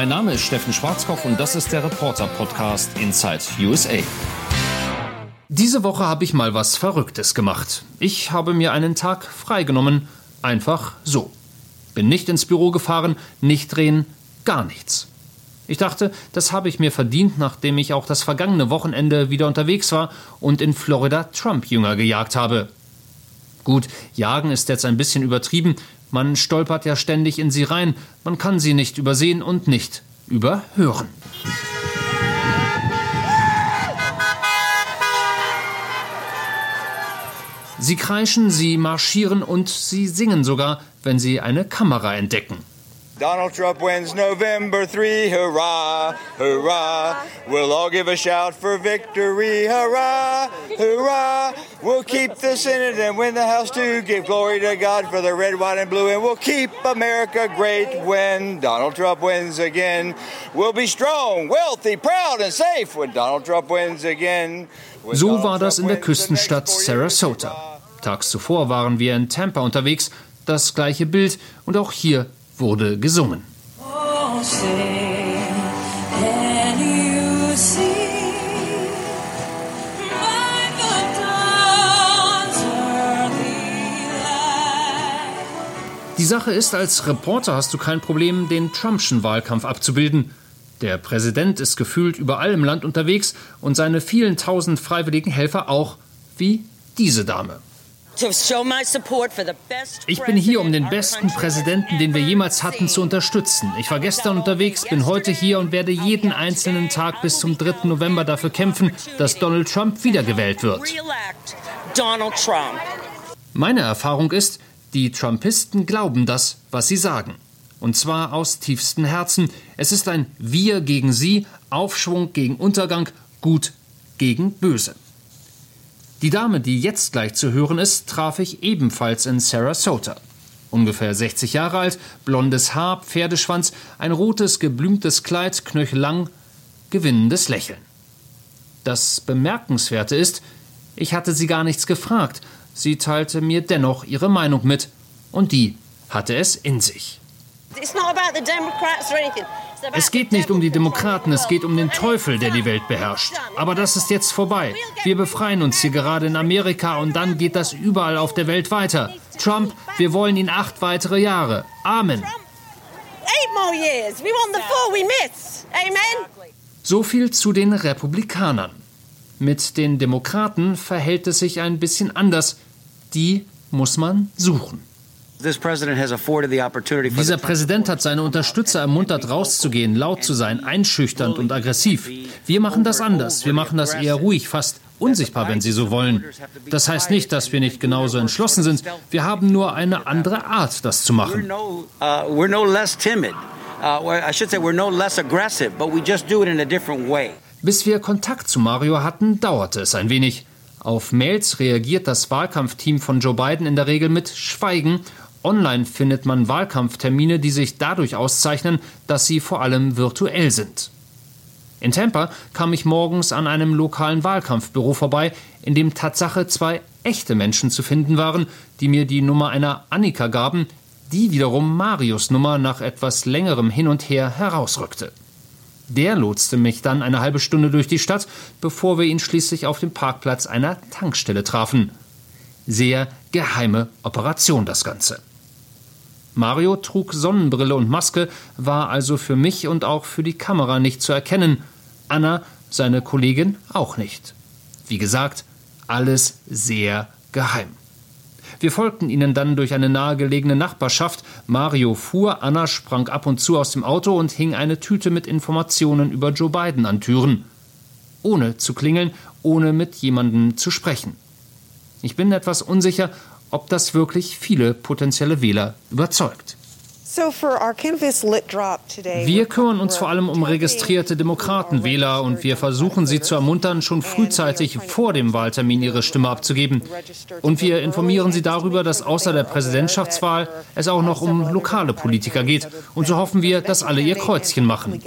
Mein Name ist Steffen Schwarzkopf und das ist der Reporter-Podcast Inside USA. Diese Woche habe ich mal was Verrücktes gemacht. Ich habe mir einen Tag freigenommen, einfach so. Bin nicht ins Büro gefahren, nicht drehen, gar nichts. Ich dachte, das habe ich mir verdient, nachdem ich auch das vergangene Wochenende wieder unterwegs war und in Florida Trump-Jünger gejagt habe. Gut, jagen ist jetzt ein bisschen übertrieben, man stolpert ja ständig in sie rein, man kann sie nicht übersehen und nicht überhören. Sie kreischen, sie marschieren und sie singen sogar, wenn sie eine Kamera entdecken. Donald Trump wins November 3, hurrah, hurrah. We'll all give a shout for victory, hurrah, hurrah. We'll keep the Senate and win the House too. Give glory to God for the red, white, and blue. And we'll keep America great when Donald Trump wins again. We'll be strong, wealthy, proud, and safe when Donald Trump wins again. So war das in der Küstenstadt Sarasota. Tags zuvor waren wir in Tampa unterwegs, das gleiche Bild und auch hier wurde gesungen. Die Sache ist, als Reporter hast du kein Problem, den Trumpschen Wahlkampf abzubilden. Der Präsident ist gefühlt überall im Land unterwegs und seine vielen tausend freiwilligen Helfer auch, wie diese Dame. Ich bin hier, um den besten Präsidenten, den wir jemals hatten, zu unterstützen. Ich war gestern unterwegs, bin heute hier und werde jeden einzelnen Tag bis zum 3. November dafür kämpfen, dass Donald Trump wiedergewählt wird. Meine Erfahrung ist, die Trumpisten glauben das, was sie sagen. Und zwar aus tiefstem Herzen. Es ist ein Wir gegen Sie, Aufschwung gegen Untergang, Gut gegen Böse. Die Dame, die jetzt gleich zu hören ist, traf ich ebenfalls in Sarasota. Ungefähr 60 Jahre alt, blondes Haar, Pferdeschwanz, ein rotes, geblümtes Kleid, knöchellang, gewinnendes Lächeln. Das Bemerkenswerte ist, ich hatte sie gar nichts gefragt, sie teilte mir dennoch ihre Meinung mit, und die hatte es in sich. Es geht nicht um die Demokraten, es geht um den Teufel, der die Welt beherrscht. Aber das ist jetzt vorbei. Wir befreien uns hier gerade in Amerika und dann geht das überall auf der Welt weiter. Trump, wir wollen ihn acht weitere Jahre. Amen. So viel zu den Republikanern. Mit den Demokraten verhält es sich ein bisschen anders. Die muss man suchen. Dieser Präsident hat seine Unterstützer ermuntert, rauszugehen, laut zu sein, einschüchternd und aggressiv. Wir machen das anders. Wir machen das eher ruhig, fast unsichtbar, wenn Sie so wollen. Das heißt nicht, dass wir nicht genauso entschlossen sind. Wir haben nur eine andere Art, das zu machen. Uh, uh, Bis wir Kontakt zu Mario hatten, dauerte es ein wenig. Auf Mails reagiert das Wahlkampfteam von Joe Biden in der Regel mit Schweigen Online findet man Wahlkampftermine, die sich dadurch auszeichnen, dass sie vor allem virtuell sind. In Tampa kam ich morgens an einem lokalen Wahlkampfbüro vorbei, in dem Tatsache zwei echte Menschen zu finden waren, die mir die Nummer einer Annika gaben, die wiederum Marius Nummer nach etwas längerem Hin und Her herausrückte. Der lotste mich dann eine halbe Stunde durch die Stadt, bevor wir ihn schließlich auf dem Parkplatz einer Tankstelle trafen. Sehr geheime Operation das Ganze. Mario trug Sonnenbrille und Maske, war also für mich und auch für die Kamera nicht zu erkennen. Anna, seine Kollegin, auch nicht. Wie gesagt, alles sehr geheim. Wir folgten ihnen dann durch eine nahegelegene Nachbarschaft. Mario fuhr, Anna sprang ab und zu aus dem Auto und hing eine Tüte mit Informationen über Joe Biden an Türen. Ohne zu klingeln, ohne mit jemandem zu sprechen. Ich bin etwas unsicher, ob das wirklich viele potenzielle Wähler überzeugt. Wir kümmern uns vor allem um registrierte Demokratenwähler und wir versuchen sie zu ermuntern, schon frühzeitig vor dem Wahltermin ihre Stimme abzugeben. Und wir informieren sie darüber, dass außer der Präsidentschaftswahl es auch noch um lokale Politiker geht. Und so hoffen wir, dass alle ihr Kreuzchen machen.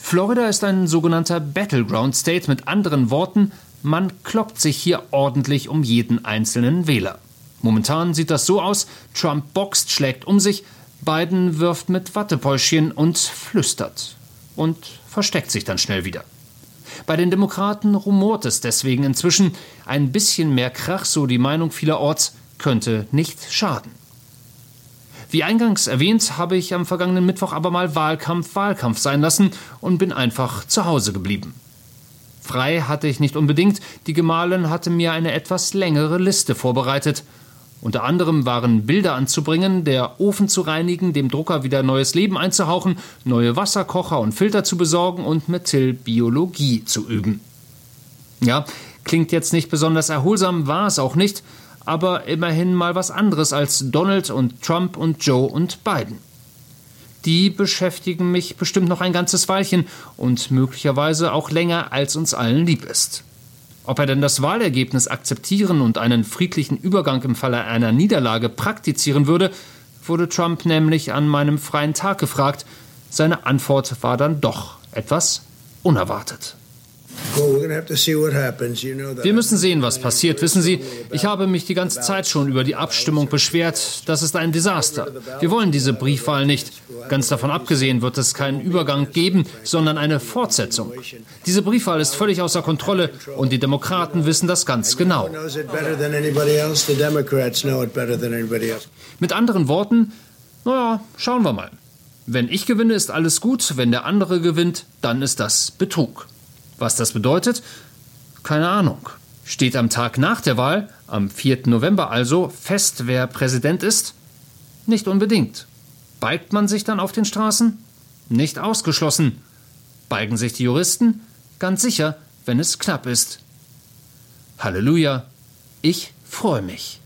Florida ist ein sogenannter Battleground State, mit anderen Worten, man kloppt sich hier ordentlich um jeden einzelnen Wähler. Momentan sieht das so aus, Trump boxt, schlägt um sich, Biden wirft mit Wattepäuschen und flüstert und versteckt sich dann schnell wieder. Bei den Demokraten rumort es deswegen inzwischen, ein bisschen mehr Krach, so die Meinung vielerorts, könnte nicht schaden. Wie eingangs erwähnt, habe ich am vergangenen Mittwoch aber mal Wahlkampf Wahlkampf sein lassen und bin einfach zu Hause geblieben. Frei hatte ich nicht unbedingt, die Gemahlin hatte mir eine etwas längere Liste vorbereitet. Unter anderem waren Bilder anzubringen, der Ofen zu reinigen, dem Drucker wieder neues Leben einzuhauchen, neue Wasserkocher und Filter zu besorgen und mit Biologie zu üben. Ja, klingt jetzt nicht besonders erholsam, war es auch nicht, aber immerhin mal was anderes als Donald und Trump und Joe und Biden. Die beschäftigen mich bestimmt noch ein ganzes Weilchen und möglicherweise auch länger, als uns allen lieb ist. Ob er denn das Wahlergebnis akzeptieren und einen friedlichen Übergang im Falle einer Niederlage praktizieren würde, wurde Trump nämlich an meinem freien Tag gefragt. Seine Antwort war dann doch etwas unerwartet. Wir müssen sehen, was passiert. Wissen Sie, ich habe mich die ganze Zeit schon über die Abstimmung beschwert. Das ist ein Desaster. Wir wollen diese Briefwahl nicht. Ganz davon abgesehen wird es keinen Übergang geben, sondern eine Fortsetzung. Diese Briefwahl ist völlig außer Kontrolle und die Demokraten wissen das ganz genau. Mit anderen Worten, naja, schauen wir mal. Wenn ich gewinne, ist alles gut. Wenn der andere gewinnt, dann ist das Betrug. Was das bedeutet? Keine Ahnung. Steht am Tag nach der Wahl, am 4. November also, fest, wer Präsident ist? Nicht unbedingt. Balgt man sich dann auf den Straßen? Nicht ausgeschlossen. Balgen sich die Juristen? Ganz sicher, wenn es knapp ist. Halleluja. Ich freue mich.